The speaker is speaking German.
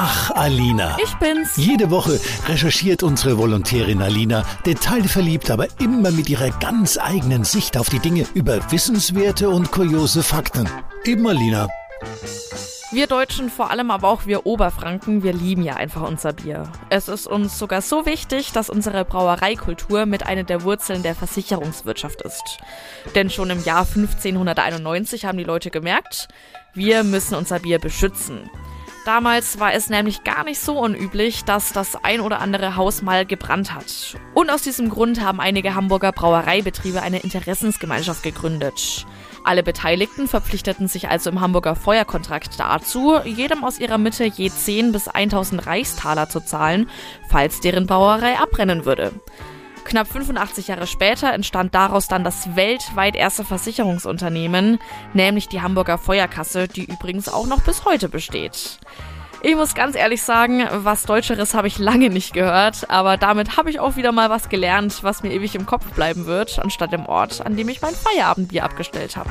Ach, Alina. Ich bin's. Jede Woche recherchiert unsere Volontärin Alina, detailverliebt, aber immer mit ihrer ganz eigenen Sicht auf die Dinge über wissenswerte und kuriose Fakten. Eben Alina. Wir Deutschen, vor allem aber auch wir Oberfranken, wir lieben ja einfach unser Bier. Es ist uns sogar so wichtig, dass unsere Brauereikultur mit einer der Wurzeln der Versicherungswirtschaft ist. Denn schon im Jahr 1591 haben die Leute gemerkt, wir müssen unser Bier beschützen. Damals war es nämlich gar nicht so unüblich, dass das ein oder andere Haus mal gebrannt hat. Und aus diesem Grund haben einige Hamburger Brauereibetriebe eine Interessensgemeinschaft gegründet. Alle Beteiligten verpflichteten sich also im Hamburger Feuerkontrakt dazu, jedem aus ihrer Mitte je 10 bis 1000 Reichstaler zu zahlen, falls deren Brauerei abbrennen würde. Knapp 85 Jahre später entstand daraus dann das weltweit erste Versicherungsunternehmen, nämlich die Hamburger Feuerkasse, die übrigens auch noch bis heute besteht. Ich muss ganz ehrlich sagen, was Deutscheres habe ich lange nicht gehört, aber damit habe ich auch wieder mal was gelernt, was mir ewig im Kopf bleiben wird, anstatt dem Ort, an dem ich mein Feierabendbier abgestellt habe.